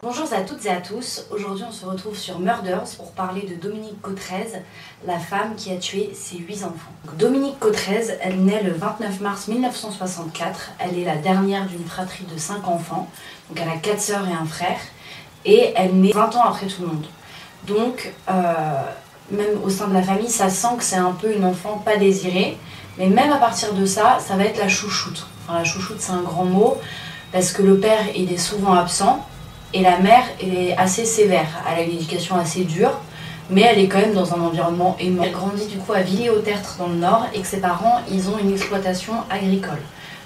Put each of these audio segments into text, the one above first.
Bonjour à toutes et à tous, aujourd'hui on se retrouve sur Murders pour parler de Dominique Cotrez, la femme qui a tué ses huit enfants. Dominique Cotrez, elle naît le 29 mars 1964, elle est la dernière d'une fratrie de cinq enfants, donc elle a quatre sœurs et un frère, et elle naît 20 ans après tout le monde. Donc, euh, même au sein de la famille, ça sent que c'est un peu une enfant pas désirée, mais même à partir de ça, ça va être la chouchoute. La chouchoute c'est un grand mot, parce que le père il est souvent absent, et la mère est assez sévère, elle a une éducation assez dure, mais elle est quand même dans un environnement aimant. Elle grandit du coup à Villiers-au-Tertre dans le nord et que ses parents, ils ont une exploitation agricole.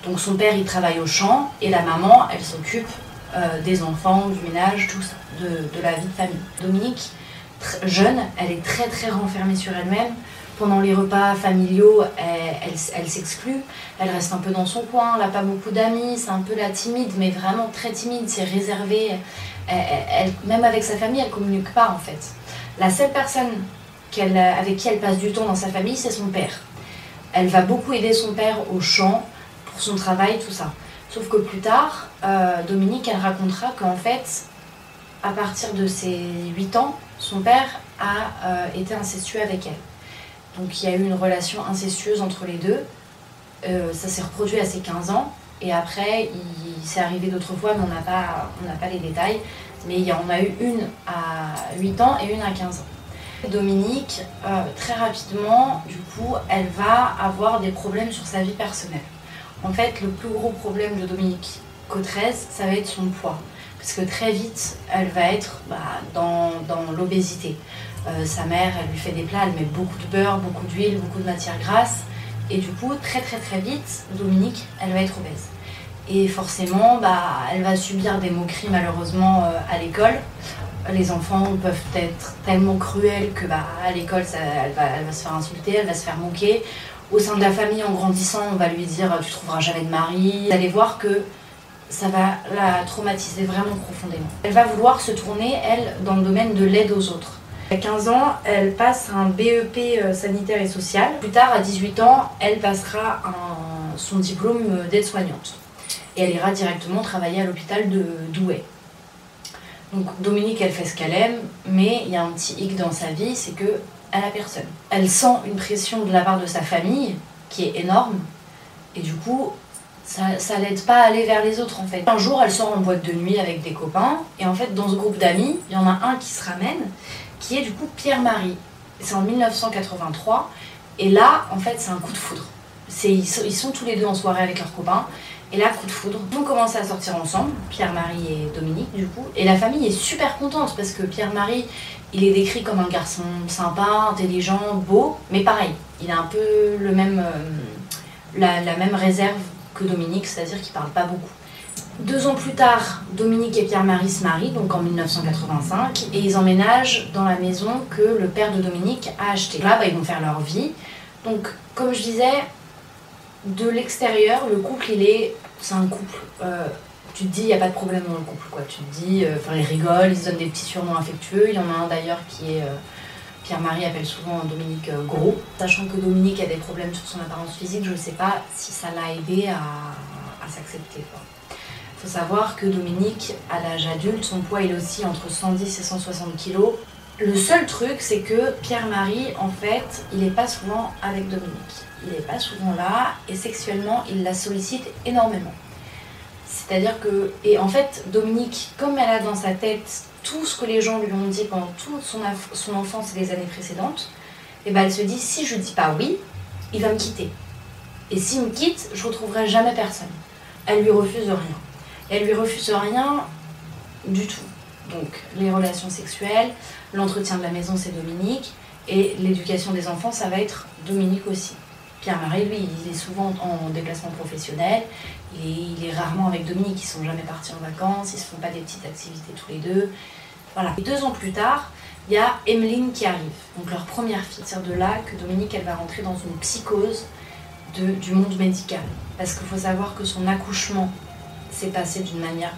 Donc son père, il travaille au champ et la maman, elle s'occupe euh, des enfants, du ménage, tout ça, de, de la vie de famille. Dominique, jeune, elle est très très renfermée sur elle-même. Pendant les repas familiaux, elle, s'exclut, elle reste un peu dans son coin, elle n'a pas beaucoup d'amis, c'est un peu la timide, mais vraiment très timide, c'est réservé. Même avec sa famille, elle ne communique pas en fait. La seule personne avec qui elle passe du temps dans sa famille, c'est son père. Elle va beaucoup aider son père au champ, pour son travail, tout ça. Sauf que plus tard, euh, Dominique, elle racontera qu'en fait, à partir de ses 8 ans, son père a euh, été incestueux avec elle. Donc il y a eu une relation incestueuse entre les deux. Euh, ça s'est reproduit à ses 15 ans. Et après, il, s'est arrivé d'autres fois, mais on n'a pas, pas les détails. Mais en a eu une à 8 ans et une à 15 ans. Dominique, euh, très rapidement, du coup, elle va avoir des problèmes sur sa vie personnelle. En fait, le plus gros problème de Dominique Cotrez, ça va être son poids. Parce que très vite, elle va être bah, dans l'obésité. Euh, sa mère, elle lui fait des plats, elle met beaucoup de beurre, beaucoup d'huile, beaucoup de matière grasse. Et du coup, très très très vite, Dominique, elle va être obèse. Et forcément, bah, elle va subir des moqueries malheureusement euh, à l'école. Les enfants peuvent être tellement cruels que bah, à l'école, elle va, elle va se faire insulter, elle va se faire moquer. Au sein de la famille, en grandissant, on va lui dire tu trouveras jamais de mari. Vous allez voir que ça va la traumatiser vraiment profondément. Elle va vouloir se tourner, elle, dans le domaine de l'aide aux autres. À 15 ans, elle passe un BEP euh, sanitaire et social. Plus tard, à 18 ans, elle passera son diplôme d'aide-soignante. Et elle ira directement travailler à l'hôpital de Douai. Donc Dominique, elle fait ce qu'elle aime, mais il y a un petit hic dans sa vie, c'est que elle a personne. Elle sent une pression de la part de sa famille qui est énorme, et du coup, ça, ça l'aide pas à aller vers les autres en fait. Un jour, elle sort en boîte de nuit avec des copains, et en fait, dans ce groupe d'amis, il y en a un qui se ramène, qui est du coup Pierre-Marie. C'est en 1983. Et là, en fait, c'est un coup de foudre. Ils sont, ils sont tous les deux en soirée avec leurs copains. Et là, coup de foudre. Ils vont commencer à sortir ensemble, Pierre-Marie et Dominique, du coup. Et la famille est super contente parce que Pierre-Marie, il est décrit comme un garçon sympa, intelligent, beau, mais pareil, il a un peu euh, la, la, même réserve que Dominique, c'est-à-dire qu'il parle pas beaucoup. Deux ans plus tard, Dominique et Pierre-Marie se marient, donc en 1985, et ils emménagent dans la maison que le père de Dominique a achetée. Là, bah, ils vont faire leur vie. Donc, comme je disais, de l'extérieur, le couple, il est. C'est un couple. Euh, tu te dis, il n'y a pas de problème dans le couple, quoi. Tu te dis, euh, enfin, ils rigolent, ils se donnent des petits surnoms affectueux. Il y en a un d'ailleurs qui est. Euh, Pierre-Marie appelle souvent Dominique gros. Sachant que Dominique a des problèmes sur son apparence physique, je ne sais pas si ça l'a aidé à, à s'accepter. Il faut savoir que Dominique, à l'âge adulte, son poids est aussi entre 110 et 160 kg. Le seul truc, c'est que Pierre-Marie, en fait, il n'est pas souvent avec Dominique. Il n'est pas souvent là et sexuellement, il la sollicite énormément. C'est-à-dire que, et en fait, Dominique, comme elle a dans sa tête tout ce que les gens lui ont dit pendant toute son, enfance et les années précédentes, et eh ben elle se dit si je dis pas oui, il va me quitter. Et s'il me quitte, je retrouverai jamais personne. Elle lui refuse rien elle lui refuse rien du tout. Donc les relations sexuelles, l'entretien de la maison c'est Dominique, et l'éducation des enfants ça va être Dominique aussi. Pierre-Marie, lui, il est souvent en déplacement professionnel et il est rarement avec Dominique. Ils sont jamais partis en vacances, ils se font pas des petites activités tous les deux. Voilà. Et deux ans plus tard, il y a Emeline qui arrive, donc leur première fille. C'est de là que Dominique, elle va rentrer dans une psychose de, du monde médical. Parce qu'il faut savoir que son accouchement c'est passé d'une manière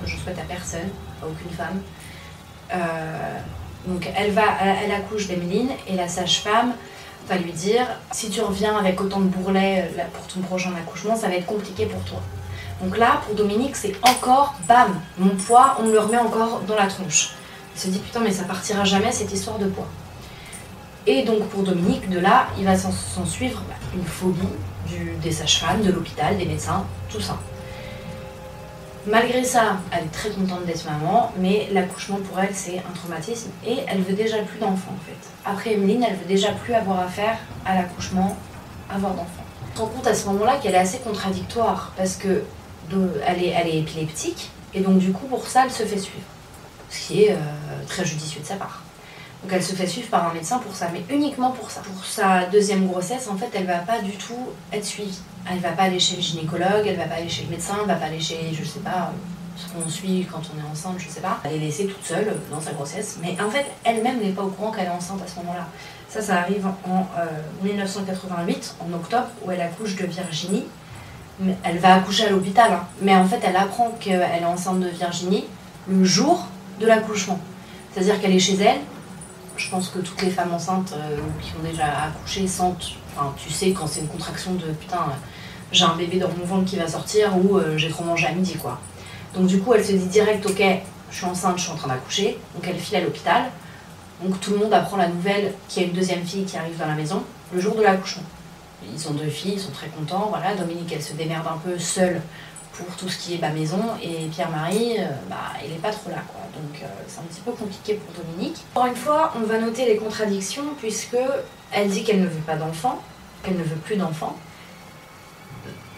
que je souhaite à personne, à aucune femme. Euh, donc elle, va, elle accouche d'Emeline et la sage-femme va lui dire si tu reviens avec autant de bourrelets euh, pour ton prochain accouchement, ça va être compliqué pour toi. Donc là, pour Dominique, c'est encore, bam, mon poids, on me le remet encore dans la tronche. Il se dit, putain, mais ça partira jamais cette histoire de poids. Et donc pour Dominique, de là, il va s'en suivre bah, une phobie des sages-femmes, de l'hôpital, des médecins, tout ça. Malgré ça, elle est très contente d'être maman, mais l'accouchement pour elle, c'est un traumatisme et elle veut déjà plus d'enfants en fait. Après Emeline, elle veut déjà plus avoir affaire à l'accouchement, avoir d'enfants. On se rend compte à ce moment-là qu'elle est assez contradictoire parce que elle, est, épileptique et donc du coup pour ça, elle se fait suivre. Ce qui est euh, très judicieux de sa part. Donc elle se fait suivre par un médecin pour ça, mais uniquement pour ça. Pour sa deuxième grossesse, en fait, elle va pas du tout être suivie. Elle va pas aller chez le gynécologue, elle va pas aller chez le médecin, elle va pas aller chez, je sais pas, ce qu'on suit quand on est enceinte, je sais pas. Elle est laissée toute seule dans sa grossesse, mais en fait, elle-même n'est pas au courant qu'elle est enceinte à ce moment-là. Ça, ça arrive en 1988, euh, en octobre, où elle accouche de Virginie. Elle va accoucher à l'hôpital, hein. mais en fait, elle apprend qu'elle est enceinte de Virginie le jour de l'accouchement. C'est-à-dire qu'elle est chez elle, je pense que toutes les femmes enceintes euh, qui ont déjà accouché sentent, tu sais, quand c'est une contraction de putain, j'ai un bébé dans mon ventre qui va sortir ou euh, j'ai trop mangé à midi, quoi. Donc, du coup, elle se dit direct, ok, je suis enceinte, je suis en train d'accoucher. Donc, elle file à l'hôpital. Donc, tout le monde apprend la nouvelle qu'il y a une deuxième fille qui arrive dans la maison le jour de l'accouchement. Ils ont deux filles, ils sont très contents. Voilà, Dominique, elle se démerde un peu seule pour tout ce qui est bah, maison. Et Pierre-Marie, euh, bah, il n'est pas trop là. Quoi. Donc euh, c'est un petit peu compliqué pour Dominique. Encore une fois, on va noter les contradictions puisque elle dit qu'elle ne veut pas d'enfant, qu'elle ne veut plus d'enfant.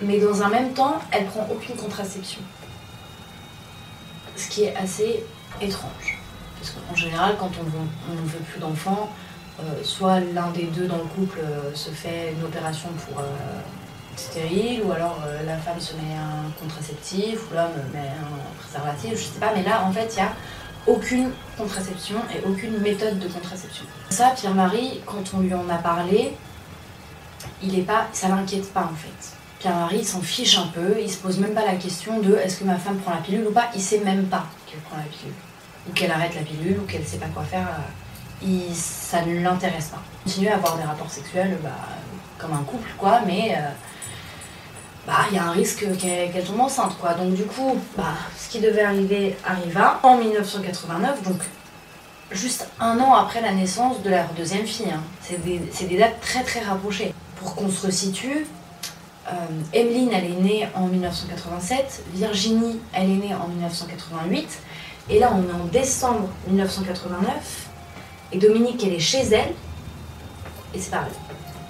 Mais dans un même temps, elle prend aucune contraception. Ce qui est assez étrange. Parce qu'en général, quand on, ne veut plus d'enfants, euh, soit l'un des deux dans le couple se fait une opération pour stérile, ou alors euh, la femme se met un contraceptif, ou l'homme met un préservatif, je sais pas, mais là en fait il n'y a aucune contraception et aucune méthode de contraception. Ça, Pierre-Marie, quand on lui en a parlé, il est pas, ça l'inquiète pas en fait. Pierre-Marie s'en fiche un peu, il se pose même pas la question de est-ce que ma femme prend la pilule ou pas, il sait même pas qu'elle prend la pilule, ou qu'elle arrête la pilule, ou qu'elle sait pas quoi faire, euh, il, ça ne l'intéresse pas. Continuer à avoir des rapports sexuels, bah, comme un couple quoi, mais euh, bah, il y a un risque qu'elle tombe enceinte, quoi. Donc du coup, bah, ce qui devait arriver arriva en 1989, donc juste un an après la naissance de leur deuxième fille. Hein. C'est des, dates très très rapprochées. Pour qu'on se resitue, euh, Emeline, elle est née en 1987, Virginie, elle est née en 1988, et là on est en décembre 1989, et Dominique, elle est chez elle, et c'est pareil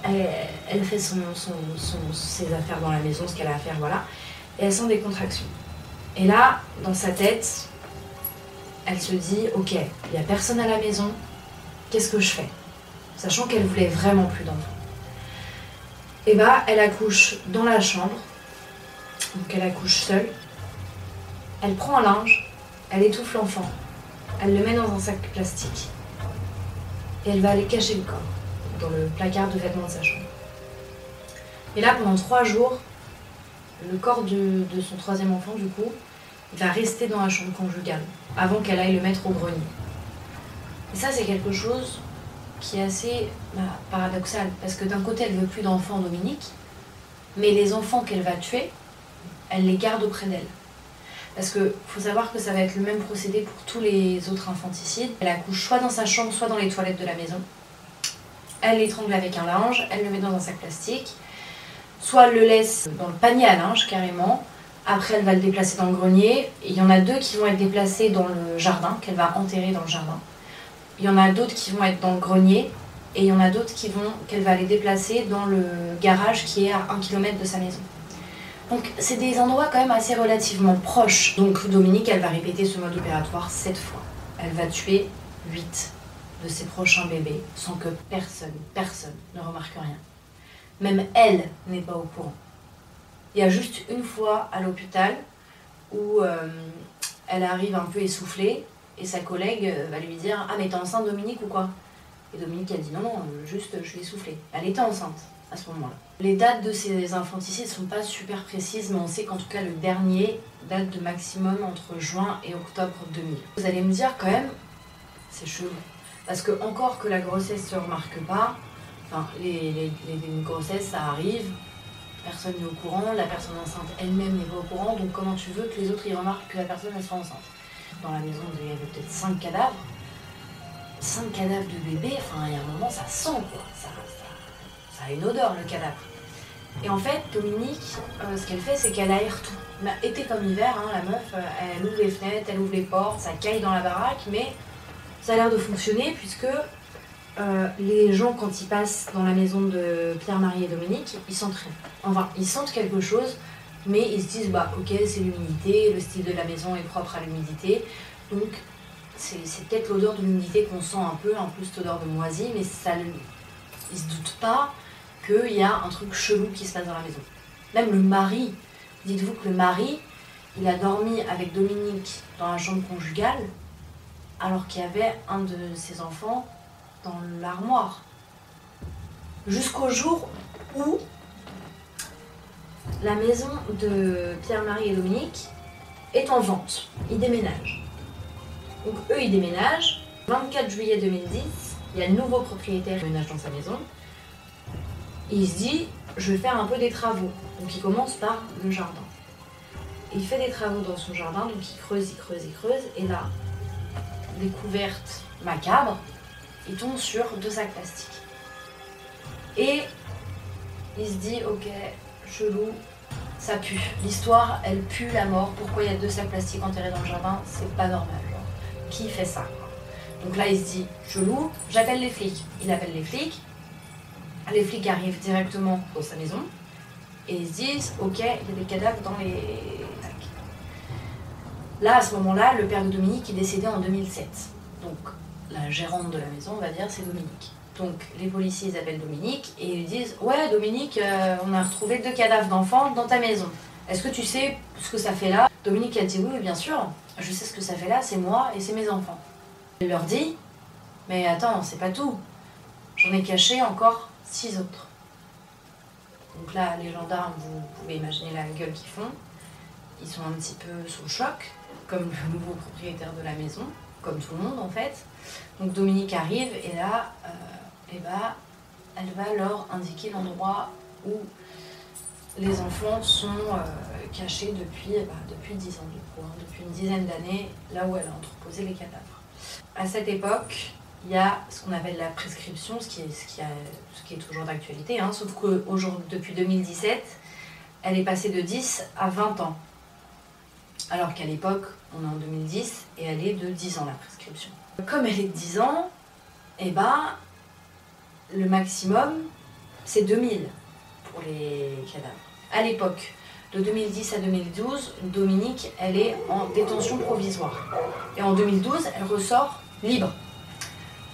elle, fait ses affaires dans la maison, ce qu'elle a à faire, voilà. Et elle sent des contractions. Et là, dans sa tête, elle se dit, ok, il n'y a personne à la maison, qu'est-ce que je fais? Sachant qu'elle voulait vraiment plus d'enfants. Et bah, elle accouche dans la chambre, donc elle accouche seule. Elle prend un linge, elle étouffe l'enfant, elle le met dans un sac plastique et elle va aller cacher le corps dans le placard de vêtements de sa chambre. Et là, pendant trois jours, le corps de, son troisième enfant, du coup, va rester dans la chambre conjugale, avant qu'elle aille le mettre au grenier. Et ça, c'est quelque chose qui est assez bah, paradoxal, parce que d'un côté, elle veut plus d'enfants Dominique, mais les enfants qu'elle va tuer, elle les garde auprès d'elle. Parce qu'il faut savoir que ça va être le même procédé pour tous les autres infanticides. Elle accouche soit dans sa chambre, soit dans les toilettes de la maison elle l'étrangle avec un linge, elle le met dans un sac plastique, soit elle le laisse dans le panier à linge carrément, après elle va le déplacer dans le grenier, il y en a deux qui vont être déplacés dans le jardin, qu'elle va enterrer dans le jardin. Il y en a d'autres qui vont être dans le grenier, et il y en a d'autres qui vont qu'elle va les déplacer dans le garage qui est à un kilomètre de sa maison. Donc c'est des endroits quand même assez relativement proches. Donc Dominique, elle va répéter ce mode opératoire sept fois. Elle va tuer 8 de ses prochains bébés sans que personne, personne ne remarque rien. Même elle n'est pas au courant. Il y a juste une fois à l'hôpital où euh, elle arrive un peu essoufflée et sa collègue euh, va lui dire Ah, mais t'es enceinte, Dominique, ou quoi? Et Dominique a dit Non, juste je suis essoufflée. Elle était enceinte à ce moment-là. Les dates de ces infanticides ne sont pas super précises, mais on sait qu'en tout cas le dernier date de maximum entre juin et octobre 2000. Vous allez me dire quand même, c'est chelou. Parce que encore que la grossesse ne se remarque pas, enfin, les, grossesses, ça arrive, personne n'est au courant, la personne enceinte elle-même n'est pas au courant, donc comment tu veux que les autres y remarquent que la personne elle soit enceinte? Dans la maison, il y avait peut-être 5 cadavres. 5 cadavres de bébés, enfin, il y a un moment, ça sent quoi. Ça, a une odeur le cadavre. Et en fait, Dominique, euh, ce qu'elle fait, c'est qu'elle aère tout. Été comme hiver, hein, la meuf, euh, elle ouvre les fenêtres, elle ouvre les portes, ça caille dans la baraque, mais ça a l'air de fonctionner puisque euh, les gens, quand ils passent dans la maison de Pierre-Marie et Dominique, ils. Enfin, ils sentent quelque chose, mais ils se disent, bah ok, c'est l'humidité, le style de la maison est propre à l'humidité, donc c'est peut-être l'odeur de l'humidité qu'on sent un peu, en plus cette odeur de moisi, mais ça, ils se doutent pas qu'il y a un truc chelou qui se passe dans la maison. Même le mari, dites-vous que le mari, il a dormi avec Dominique dans la chambre conjugale, alors qu'il y avait un de ses enfants dans l'armoire. Jusqu'au jour où la maison de Pierre-Marie et Dominique est en vente. Ils déménagent. Donc eux, ils déménagent. 24 juillet 2010, il y a un nouveau propriétaire qui déménage dans sa maison. il se dit, je vais faire un peu des travaux. Donc il commence par le jardin. il fait des travaux dans son jardin, donc il creuse, il creuse, il creuse. Et là, découverte macabre, il tombe sur deux sacs plastiques. Et il se dit, ok, chelou, ça pue. L'histoire, elle pue la mort. Pourquoi il y a deux sacs plastiques enterrés dans le jardin? C'est pas normal. Qui fait ça? Donc là, il se dit, chelou, j'appelle les flics. Il appelle les flics. Les flics arrivent directement dans sa maison. Et ils se disent, ok, il y a des cadavres dans les. Là, à ce moment-là, le père de Dominique est décédé en 2007. Donc la gérante de la maison, on va dire, c'est Dominique. Donc les policiers appellent Dominique et ils disent Ouais, Dominique, euh, on a retrouvé deux cadavres d'enfants dans ta maison. Est-ce que tu sais ce que ça fait là? Dominique a dit Oui, bien sûr, je sais ce que ça fait là, c'est moi et c'est mes enfants. Elle leur dit Mais attends, c'est pas tout. J'en ai caché encore six autres. Donc là, les gendarmes, vous pouvez imaginer la gueule qu'ils font. Ils sont un petit peu sous le choc, comme le nouveau propriétaire de la maison comme tout le monde en fait. Donc Dominique arrive et là, euh, eh ben, elle va leur indiquer l'endroit où les enfants sont euh, cachés depuis, eh ben, 10 ans du coup, hein, depuis une dizaine d'années, là où elle a entreposé les cadavres. À cette époque, il y a ce qu'on appelle la prescription, ce qui est toujours d'actualité, hein, sauf que depuis 2017, elle est passée de 10 à 20 ans. Alors qu'à l'époque, on est en 2010 et elle est de 10 ans la prescription. Comme elle est de 10 ans, eh ben, le maximum, c'est 2000 pour les cadavres. À l'époque, de 2010 à 2012, Dominique, elle est en détention provisoire. Et en 2012, elle ressort libre.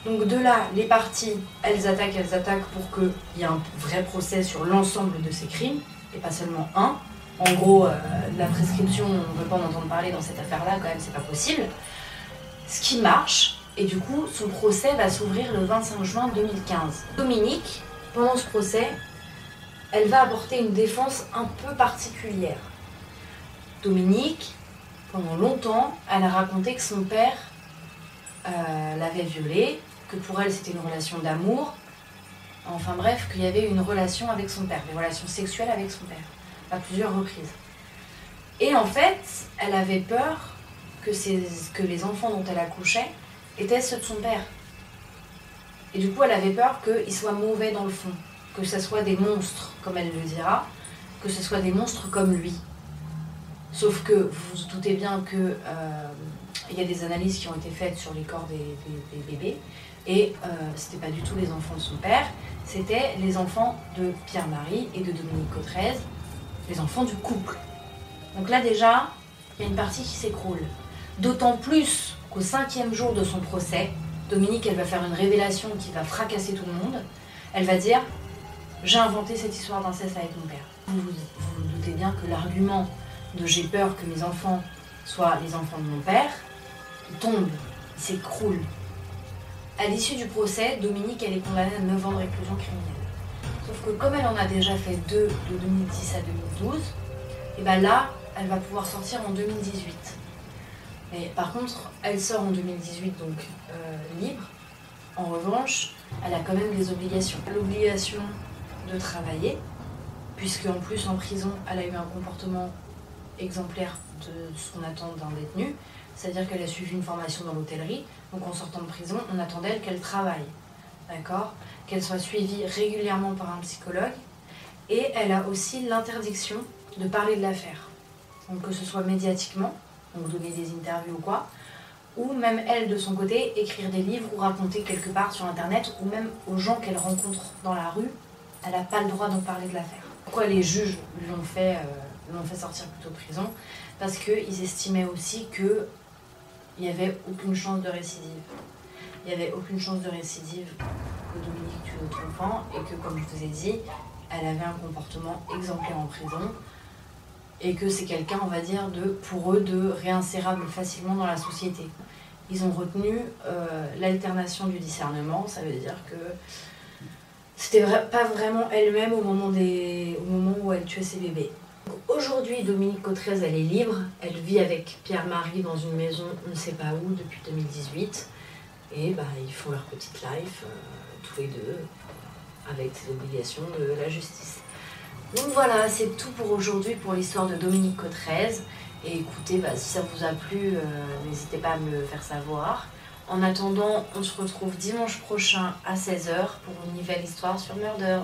Donc de là, les parties, elles attaquent, elles attaquent pour qu'il y ait un vrai procès sur l'ensemble de ces crimes, et pas seulement un en gros, euh, la prescription, on ne veut pas en entendre parler dans cette affaire-là, quand même, c'est pas possible. Ce qui marche, et du coup, son procès va s'ouvrir le 25 juin 2015. Dominique, pendant ce procès, elle va apporter une défense un peu particulière. Dominique, pendant longtemps, elle a raconté que son père euh, l'avait violée, que pour elle c'était une relation d'amour, enfin bref, qu'il y avait une relation avec son père, des relations sexuelles avec son père à plusieurs reprises. Et en fait, elle avait peur que, les enfants dont elle accouchait étaient ceux de son père. Et du coup, elle avait peur qu'ils soient mauvais dans le fond, que ce soit des monstres, comme elle le dira, que ce soit des monstres comme lui. Sauf que vous vous doutez bien que euh, il y a des analyses qui ont été faites sur les corps des, bébés, et euh, c'était pas du tout les enfants de son père, c'était les enfants de Pierre-Marie et de Dominique Cautrez, les enfants du couple. Donc là déjà, il y a une partie qui s'écroule. D'autant plus qu'au cinquième jour de son procès, Dominique, elle va faire une révélation qui va fracasser tout le monde. Elle va dire J'ai inventé cette histoire d'inceste avec mon père. Vous vous, doutez bien que l'argument de j'ai peur que mes enfants soient les enfants de mon père, tombe, il s'écroule. À l'issue du procès, Dominique, elle est condamnée à 9 ans de réclusion criminelle. Sauf que comme elle en a déjà fait deux de 2010 à 2012, et ben là, elle va pouvoir sortir en 2018. Mais par contre, elle sort en 2018 donc euh, libre. En revanche, elle a quand même des obligations. L'obligation de travailler, puisque en plus en prison, elle a eu un comportement exemplaire de ce qu'on attend d'un détenu, c'est-à-dire qu'elle a suivi une formation dans l'hôtellerie, donc en sortant de prison, on attend d'elle qu'elle travaille, d'accord? Qu'elle soit suivie régulièrement par un psychologue, et elle a aussi l'interdiction de parler de l'affaire, donc que ce soit médiatiquement, donc donner des interviews ou quoi, ou même elle de son côté écrire des livres ou raconter quelque part sur internet, ou même aux gens qu'elle rencontre dans la rue, elle n'a pas le droit d'en parler de l'affaire. Pourquoi les juges l'ont fait, euh, fait sortir plutôt de prison? Parce qu'ils estimaient aussi qu'il n'y avait aucune chance de récidive. Il n'y avait aucune chance de récidive que Dominique tue notre enfant et que, comme je vous ai dit, elle avait un comportement exemplaire en prison et que c'est quelqu'un, on va dire, pour eux, de réinsérable facilement dans la société. Ils ont retenu euh, l'alternation du discernement, ça veut dire que c'était pas vraiment elle-même au, moment des, au moment où elle tuait ses bébés. Aujourd'hui, Dominique Cotrez, elle est libre. Elle vit avec Pierre-Marie dans une maison, on ne sait pas où, depuis 2018. Et bah, ils font leur petite life, euh, tous les deux, avec les obligations de la justice. Donc voilà, c'est tout pour aujourd'hui pour l'histoire de Dominique Cotrez. Et écoutez, bah, si ça vous a plu, euh, n'hésitez pas à me le faire savoir. En attendant, on se retrouve dimanche prochain à 16h pour une nouvelle histoire sur Murders.